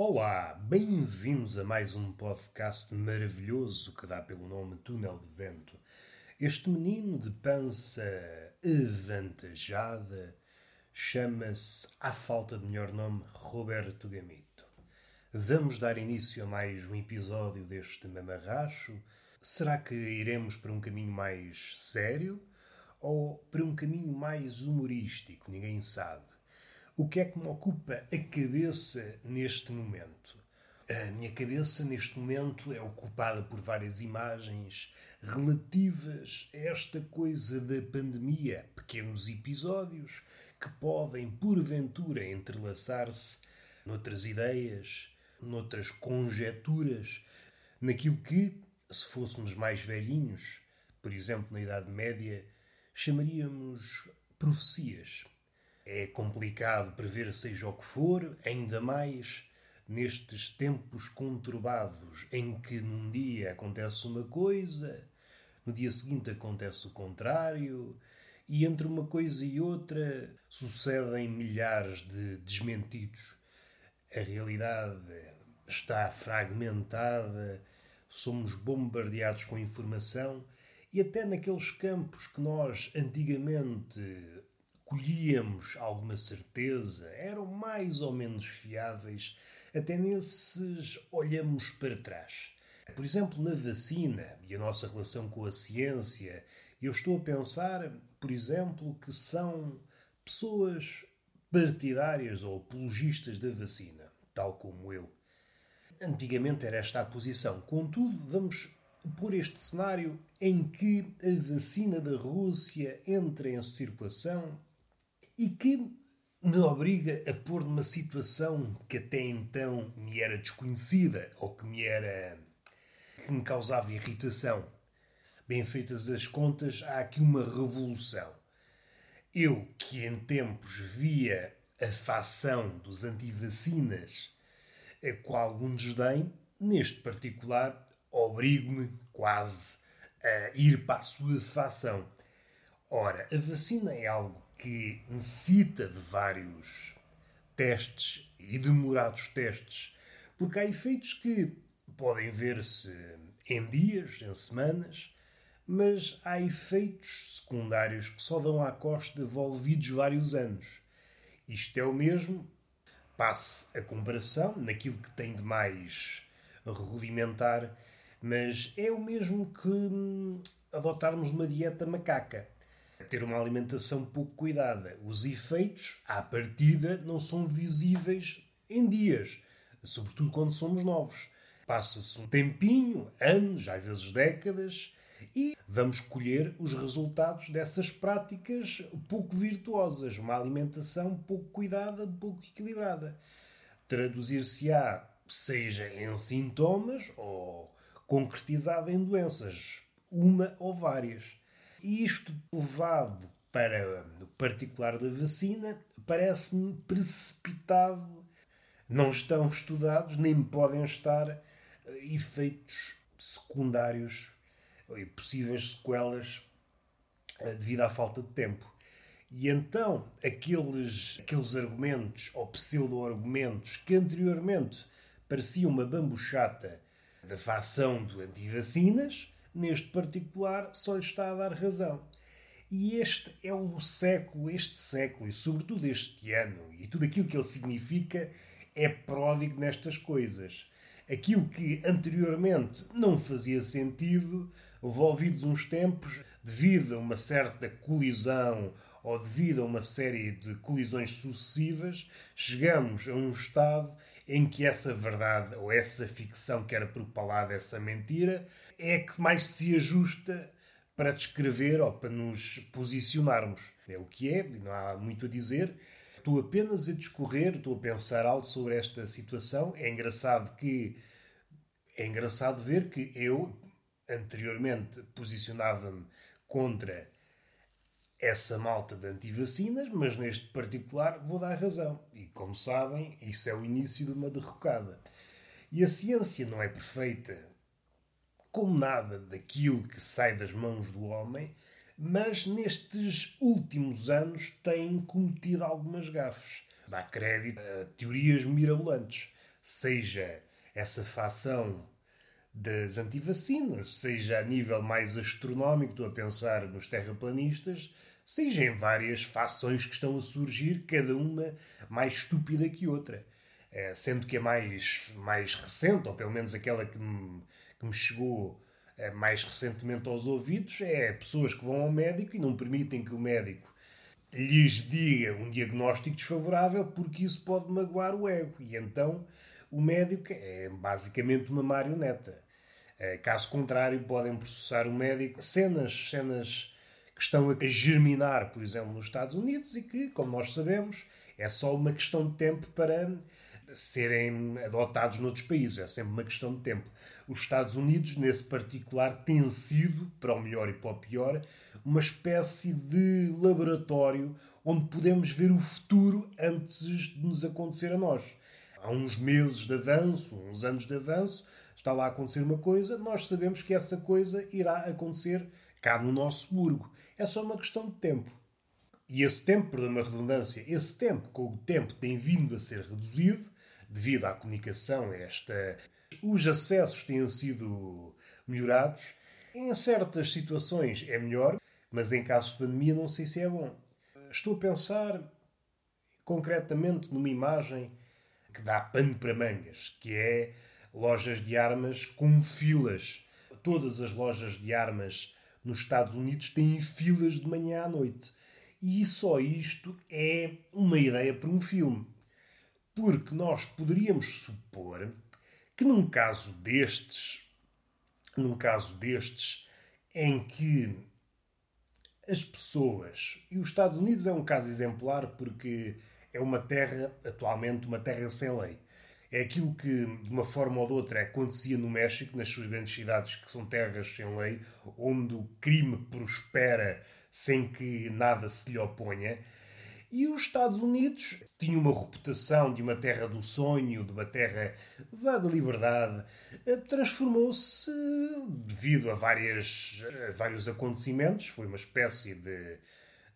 Olá, bem-vindos a mais um podcast maravilhoso que dá pelo nome Túnel de Vento. Este menino de pança avantajada chama-se, à falta de melhor nome, Roberto Gamito. Vamos dar início a mais um episódio deste mamarracho. Será que iremos para um caminho mais sério ou para um caminho mais humorístico? Ninguém sabe. O que é que me ocupa a cabeça neste momento? A minha cabeça, neste momento, é ocupada por várias imagens relativas a esta coisa da pandemia, pequenos episódios que podem, porventura, entrelaçar-se noutras ideias, noutras conjecturas, naquilo que, se fôssemos mais velhinhos, por exemplo, na Idade Média, chamaríamos profecias. É complicado prever seja o que for, ainda mais nestes tempos conturbados em que num dia acontece uma coisa, no dia seguinte acontece o contrário, e entre uma coisa e outra sucedem milhares de desmentidos. A realidade está fragmentada, somos bombardeados com informação e até naqueles campos que nós antigamente colhíamos alguma certeza, eram mais ou menos fiáveis, até nesses olhamos para trás. Por exemplo, na vacina e a nossa relação com a ciência, eu estou a pensar, por exemplo, que são pessoas partidárias ou apologistas da vacina, tal como eu. Antigamente era esta a posição. Contudo, vamos por este cenário em que a vacina da Rússia entra em circulação e que me obriga a pôr numa situação que até então me era desconhecida ou que me era que me causava irritação. Bem feitas as contas, há aqui uma revolução. Eu, que em tempos via a facção dos antivacinas com algum desdém, neste particular, obrigo-me quase a ir para a sua facção. Ora, a vacina é algo que necessita de vários testes e demorados testes, porque há efeitos que podem ver-se em dias, em semanas, mas há efeitos secundários que só dão à costa devolvidos vários anos. Isto é o mesmo, passe a comparação naquilo que tem de mais rudimentar, mas é o mesmo que hum, adotarmos uma dieta macaca ter uma alimentação pouco cuidada. Os efeitos, à partida, não são visíveis em dias, sobretudo quando somos novos. Passa-se um tempinho, anos, às vezes décadas, e vamos colher os resultados dessas práticas pouco virtuosas, uma alimentação pouco cuidada, pouco equilibrada. Traduzir-se-á, seja em sintomas ou concretizada em doenças, uma ou várias. E isto levado para o particular da vacina parece-me precipitado. Não estão estudados, nem podem estar eh, efeitos secundários e possíveis sequelas eh, devido à falta de tempo. E então, aqueles, aqueles argumentos ou pseudo-argumentos que anteriormente pareciam uma bambuchata da facção do anti-vacinas, neste particular, só lhe está a dar razão. E este é o século, este século, e sobretudo este ano, e tudo aquilo que ele significa, é pródigo nestas coisas. Aquilo que anteriormente não fazia sentido, envolvidos uns tempos, devido a uma certa colisão ou devido a uma série de colisões sucessivas, chegamos a um estado em que essa verdade ou essa ficção que era propalada, essa mentira, é que mais se ajusta para descrever ou para nos posicionarmos. É o que é, não há muito a dizer. Estou apenas a discorrer, estou a pensar algo sobre esta situação. É engraçado que é engraçado ver que eu anteriormente posicionava-me contra essa malta de antivacinas, mas neste particular vou dar razão. E como sabem, isso é o início de uma derrocada. E a ciência não é perfeita como nada daquilo que sai das mãos do homem, mas nestes últimos anos tem cometido algumas gafes. Dá crédito a teorias mirabolantes. seja essa facção das antivacinas, seja a nível mais astronómico, estou a pensar nos terraplanistas, seja em várias fações que estão a surgir, cada uma mais estúpida que outra. É, sendo que a mais, mais recente, ou pelo menos aquela que me, que me chegou é, mais recentemente aos ouvidos, é pessoas que vão ao médico e não permitem que o médico lhes diga um diagnóstico desfavorável porque isso pode magoar o ego. E então o médico é basicamente uma marioneta. É, caso contrário, podem processar o médico. Cenas, cenas que estão a germinar, por exemplo, nos Estados Unidos e que, como nós sabemos, é só uma questão de tempo para serem adotados noutros países. É sempre uma questão de tempo. Os Estados Unidos, nesse particular, têm sido, para o melhor e para o pior, uma espécie de laboratório onde podemos ver o futuro antes de nos acontecer a nós. Há uns meses de avanço, uns anos de avanço, está lá a acontecer uma coisa, nós sabemos que essa coisa irá acontecer cá no nosso burgo. É só uma questão de tempo. E esse tempo, por uma redundância, esse tempo, com o tempo tem vindo a ser reduzido, devido à comunicação, esta, os acessos têm sido melhorados. Em certas situações é melhor, mas em casos de pandemia não sei se é bom. Estou a pensar concretamente numa imagem que dá pano para mangas, que é lojas de armas com filas. Todas as lojas de armas nos Estados Unidos têm filas de manhã à noite. E só isto é uma ideia para um filme. Porque nós poderíamos supor que num caso destes, num caso destes, em que as pessoas, e os Estados Unidos é um caso exemplar porque é uma terra, atualmente, uma terra sem lei. É aquilo que, de uma forma ou de outra, acontecia no México, nas suas grandes cidades, que são terras sem lei, onde o crime prospera sem que nada se lhe oponha. E os Estados Unidos tinham uma reputação de uma terra do sonho, de uma terra da liberdade. Transformou-se, devido a, várias, a vários acontecimentos, foi uma espécie de,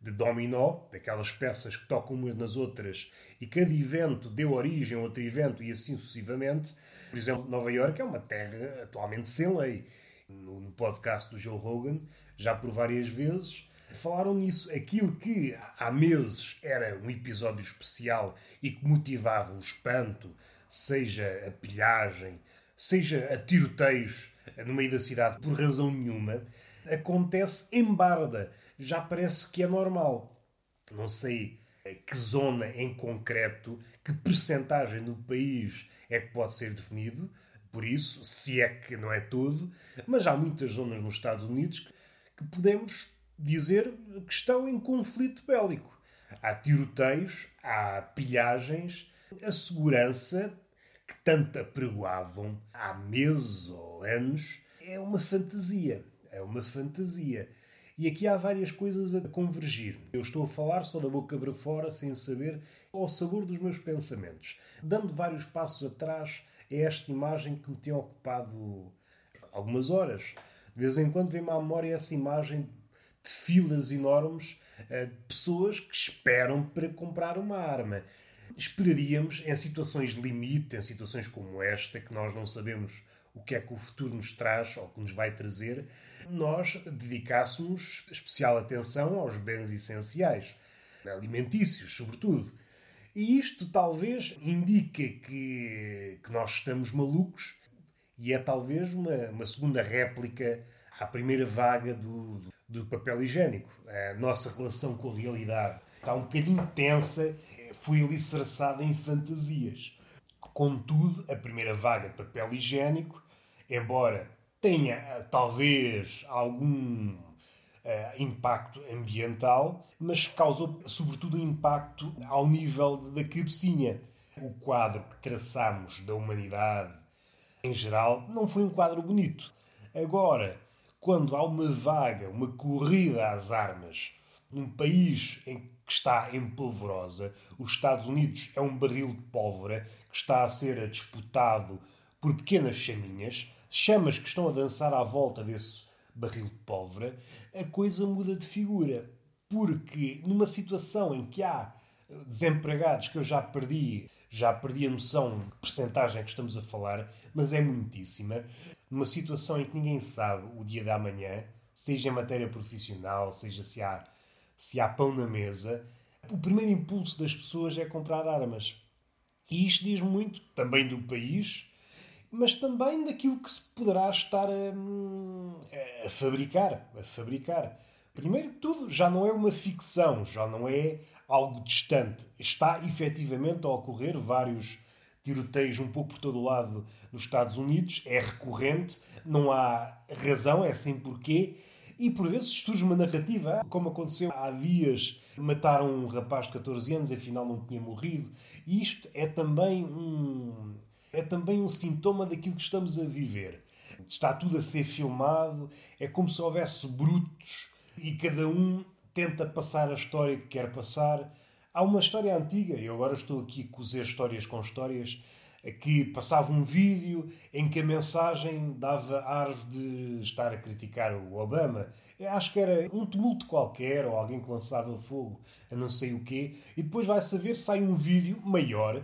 de dominó, daquelas peças que tocam umas nas outras e cada evento deu origem a outro evento e assim sucessivamente. Por exemplo, Nova York é uma terra atualmente sem lei. No podcast do Joe Rogan, já por várias vezes, falaram nisso. Aquilo que há meses era um episódio especial e que motivava o espanto, seja a pilhagem, seja a tiroteios no meio da cidade por razão nenhuma, acontece em Barda. Já parece que é normal. Não sei que zona em concreto, que percentagem do país é que pode ser definido, por isso, se é que não é tudo, mas há muitas zonas nos Estados Unidos que podemos dizer que estão em conflito bélico. Há tiroteios, há pilhagens, a segurança que tanto apregoavam há meses ou anos é uma fantasia. É uma fantasia. E aqui há várias coisas a convergir. Eu estou a falar só da boca para fora, sem saber, ao sabor dos meus pensamentos, dando vários passos atrás a esta imagem que me tem ocupado algumas horas. De vez em quando vem-me à memória essa imagem de filas enormes eh, de pessoas que esperam para comprar uma arma. Esperaríamos, em situações limite, em situações como esta, que nós não sabemos o que é que o futuro nos traz ou que nos vai trazer, nós dedicássemos especial atenção aos bens essenciais, alimentícios, sobretudo. E isto talvez indica que, que nós estamos malucos e é talvez uma, uma segunda réplica à primeira vaga do, do papel higiênico. A nossa relação com a realidade está um bocadinho tensa, foi alicerçada em fantasias. Contudo, a primeira vaga de papel higiênico, embora tenha eh, talvez algum uh, impacto ambiental, mas causou sobretudo impacto ao nível da cabecinha. O quadro que traçamos da humanidade em geral não foi um quadro bonito. Agora, quando há uma vaga, uma corrida às armas num país em que está em polvorosa, os Estados Unidos é um barril de pólvora que está a ser disputado por pequenas chaminhas, chamas que estão a dançar à volta desse barril de pólvora, a coisa muda de figura. Porque numa situação em que há desempregados que eu já perdi, já perdi a noção de percentagem que estamos a falar, mas é muitíssima. Numa situação em que ninguém sabe o dia da manhã, seja em matéria profissional, seja se há, se há pão na mesa, o primeiro impulso das pessoas é comprar armas. E isto diz muito também do país, mas também daquilo que se poderá estar a, a fabricar. A fabricar. Primeiro que tudo, já não é uma ficção, já não é algo distante. Está efetivamente a ocorrer vários tiroteios um pouco por todo o lado nos Estados Unidos, é recorrente, não há razão, é sem porquê, e por vezes surge uma narrativa, como aconteceu há dias, mataram um rapaz de 14 anos, afinal não tinha morrido. E isto é também um é também um sintoma daquilo que estamos a viver. Está tudo a ser filmado, é como se houvesse brutos e cada um tenta passar a história que quer passar. Há uma história antiga, e agora estou aqui a cozer histórias com histórias, que passava um vídeo em que a mensagem dava ar de estar a criticar o Obama. Eu acho que era um tumulto qualquer, ou alguém que lançava fogo a não sei o quê, e depois vai saber, sai um vídeo maior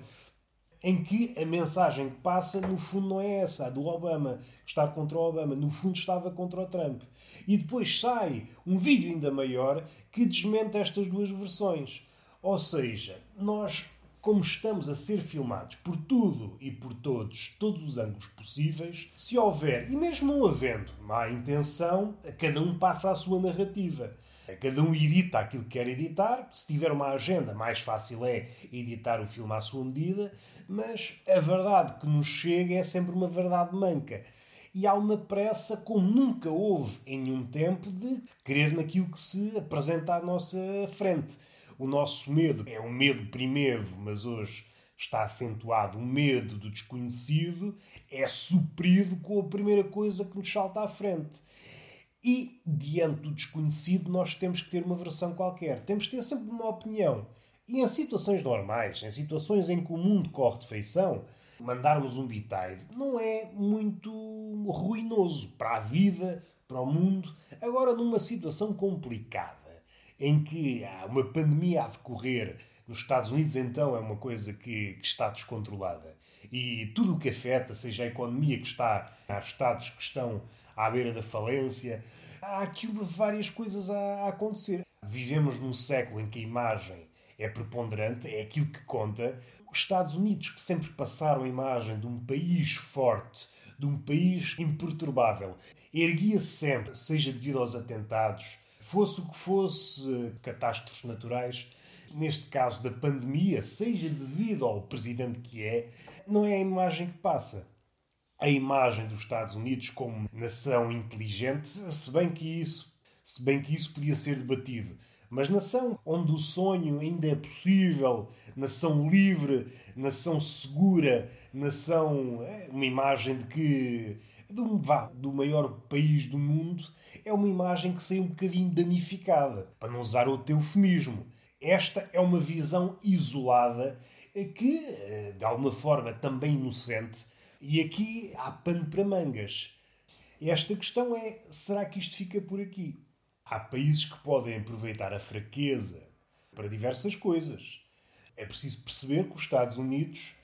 em que a mensagem que passa, no fundo, não é essa, a do Obama, estar contra o Obama, no fundo estava contra o Trump. E depois sai um vídeo ainda maior que desmente estas duas versões. Ou seja, nós, como estamos a ser filmados por tudo e por todos, todos os ângulos possíveis, se houver, e mesmo não havendo má intenção, cada um passa a sua narrativa. Cada um edita aquilo que quer editar. Se tiver uma agenda, mais fácil é editar o filme à sua medida mas a verdade que nos chega é sempre uma verdade manca. E há uma pressa, como nunca houve em nenhum tempo, de querer naquilo que se apresenta à nossa frente. O nosso medo é um medo primeiro, mas hoje está acentuado o medo do desconhecido, é suprido com a primeira coisa que nos salta à frente. E, diante do desconhecido, nós temos que ter uma versão qualquer. Temos que ter sempre uma opinião. E em situações normais, em situações em que o mundo corre de feição, mandarmos um bitide não é muito ruinoso para a vida, para o mundo. Agora, numa situação complicada, em que há uma pandemia a decorrer, nos Estados Unidos, então, é uma coisa que, que está descontrolada. E tudo o que afeta, seja a economia que está, há Estados que estão à beira da falência, há aqui várias coisas a, a acontecer. Vivemos num século em que a imagem é preponderante, é aquilo que conta. Os Estados Unidos, que sempre passaram a imagem de um país forte, de um país imperturbável, erguia-se sempre, seja devido aos atentados, fosse o que fosse, catástrofes naturais, neste caso da pandemia, seja devido ao presidente que é, não é a imagem que passa. A imagem dos Estados Unidos como nação inteligente, se bem que isso, se bem que isso podia ser debatido. Mas nação onde o sonho ainda é possível, nação livre, nação segura, nação. É, uma imagem de que. Um, vá, do maior país do mundo, é uma imagem que sai um bocadinho danificada, para não usar outro eufemismo. Esta é uma visão isolada que, eh, de alguma forma, também inocente, e aqui há pano para mangas. Esta questão é: será que isto fica por aqui? Há países que podem aproveitar a fraqueza para diversas coisas. É preciso perceber que os Estados Unidos,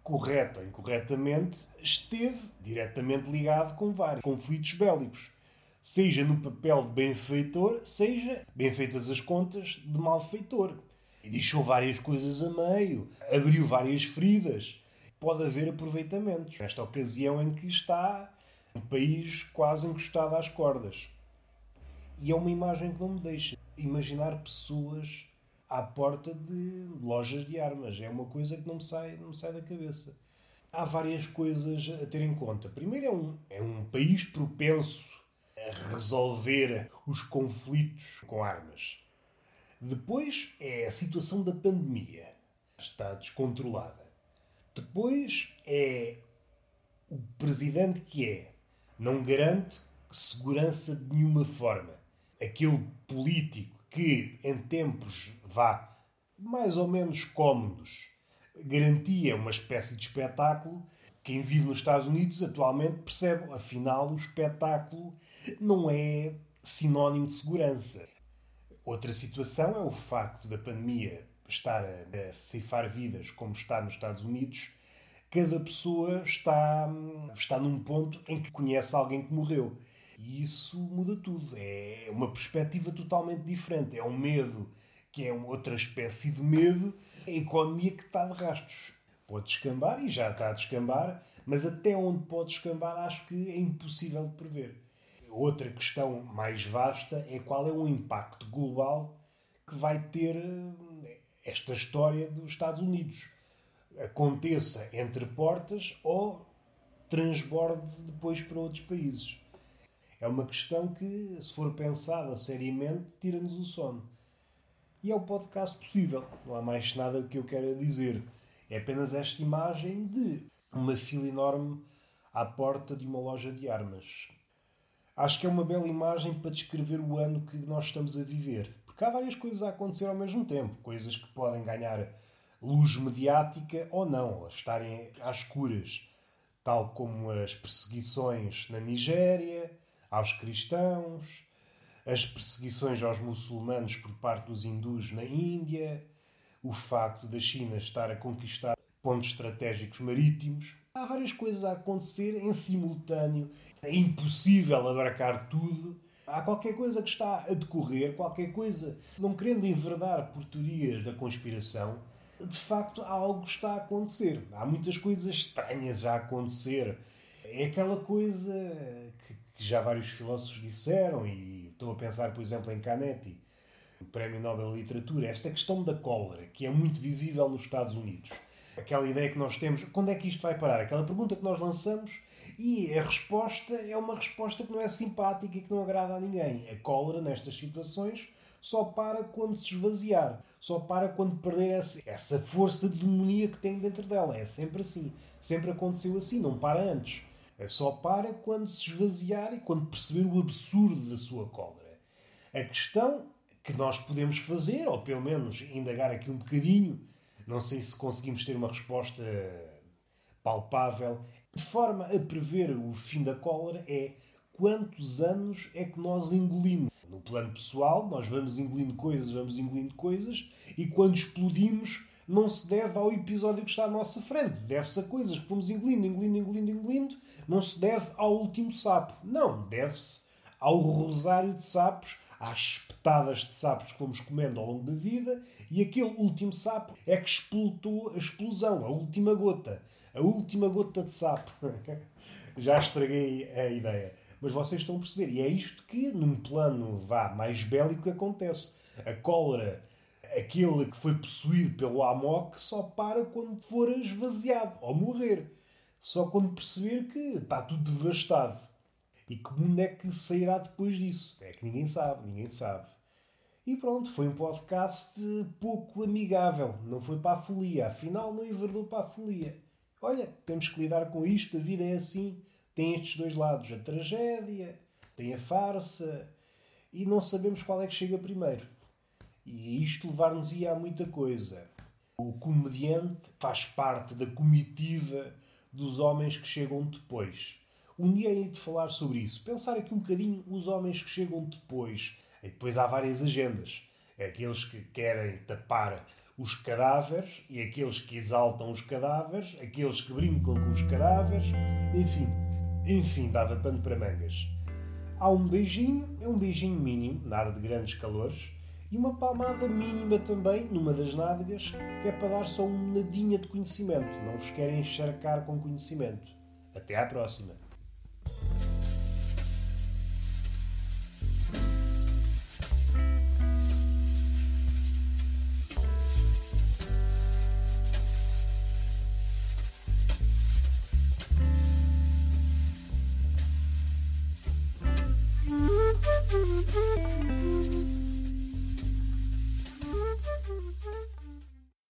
correto ou incorretamente, esteve diretamente ligado com vários conflitos bélicos. Seja no papel de benfeitor, seja, bem feitas as contas, de malfeitor. E deixou várias coisas a meio, abriu várias feridas. Pode haver aproveitamentos. Nesta ocasião em que está um país quase encostado às cordas. E é uma imagem que não me deixa imaginar pessoas à porta de lojas de armas. É uma coisa que não me sai, não me sai da cabeça. Há várias coisas a ter em conta. Primeiro, é um, é um país propenso a resolver os conflitos com armas. Depois, é a situação da pandemia. Está descontrolada. Depois, é o presidente que é. Não garante segurança de nenhuma forma aquele político que, em tempos vá mais ou menos cómodos, garantia uma espécie de espetáculo, quem vive nos Estados Unidos atualmente percebe, afinal, o espetáculo não é sinónimo de segurança. Outra situação é o facto da pandemia estar a, a ceifar vidas como está nos Estados Unidos, cada pessoa está, está num ponto em que conhece alguém que morreu. E isso muda tudo. É uma perspectiva totalmente diferente. É um medo que é outra espécie de medo. A economia que está de rastros. Pode descambar e já está a descambar, mas até onde pode descambar acho que é impossível de prever. Outra questão mais vasta é qual é o impacto global que vai ter eh, esta história dos Estados Unidos. Aconteça entre portas ou transborde depois para outros países. É uma questão que, se for pensada seriamente, tira-nos o sono. E é o podcast possível. Não há mais nada que eu queira dizer. É apenas esta imagem de uma fila enorme à porta de uma loja de armas. Acho que é uma bela imagem para descrever o ano que nós estamos a viver. Porque há várias coisas a acontecer ao mesmo tempo. Coisas que podem ganhar luz mediática ou não, estarem às escuras. Tal como as perseguições na Nigéria, aos cristãos, as perseguições aos muçulmanos por parte dos hindus na Índia, o facto da China estar a conquistar pontos estratégicos marítimos. Há várias coisas a acontecer em simultâneo. É impossível abarcar tudo. Há qualquer coisa que está a decorrer, qualquer coisa, não querendo enverdar por teorias da conspiração, de facto algo está a acontecer. Há muitas coisas estranhas a acontecer. É aquela coisa que, que já vários filósofos disseram, e estou a pensar, por exemplo, em Canetti, o Prémio Nobel de Literatura, esta questão da cólera, que é muito visível nos Estados Unidos aquela ideia que nós temos, quando é que isto vai parar? Aquela pergunta que nós lançamos e a resposta é uma resposta que não é simpática e que não agrada a ninguém. A cólera, nestas situações, só para quando se esvaziar, só para quando perder essa força de demonia que tem dentro dela. É sempre assim. Sempre aconteceu assim, não para antes. É só para quando se esvaziar e quando perceber o absurdo da sua cólera. A questão que nós podemos fazer, ou pelo menos indagar aqui um bocadinho, não sei se conseguimos ter uma resposta palpável. De forma a prever o fim da cólera é quantos anos é que nós engolimos. No plano pessoal, nós vamos engolindo coisas, vamos engolindo coisas, e quando explodimos, não se deve ao episódio que está à nossa frente. Deve-se a coisas que fomos engolindo, engolindo, engolindo, engolindo. Não se deve ao último sapo. Não, deve-se ao rosário de sapos, às espetadas de sapos que fomos comendo ao longo da vida e aquele último sapo é que explotou a explosão, a última gota. A última gota de sapo. Já estraguei a ideia. Mas vocês estão a perceber. E é isto que, num plano vá mais bélico, acontece. A cólera, aquele que foi possuído pelo Amok, só para quando for esvaziado ou morrer. Só quando perceber que está tudo devastado. E que mundo é que sairá depois disso? É que ninguém sabe, ninguém sabe. E pronto, foi um podcast pouco amigável. Não foi para a folia. Afinal, não enverdou para a folia. Olha, temos que lidar com isto. A vida é assim. Tem estes dois lados. A tragédia, tem a farsa. E não sabemos qual é que chega primeiro. E isto levar-nos-ia a muita coisa. O comediante faz parte da comitiva dos homens que chegam depois. Um dia hei de falar sobre isso. Pensar aqui um bocadinho os homens que chegam depois e depois há várias agendas. É aqueles que querem tapar os cadáveres e aqueles que exaltam os cadáveres, aqueles que brincam com os cadáveres, enfim. Enfim, dava pano para mangas. Há um beijinho, é um beijinho mínimo, nada de grandes calores, e uma palmada mínima também, numa das nádegas, que é para dar só um nadinha de conhecimento. Não vos querem encharcar com conhecimento. Até à próxima.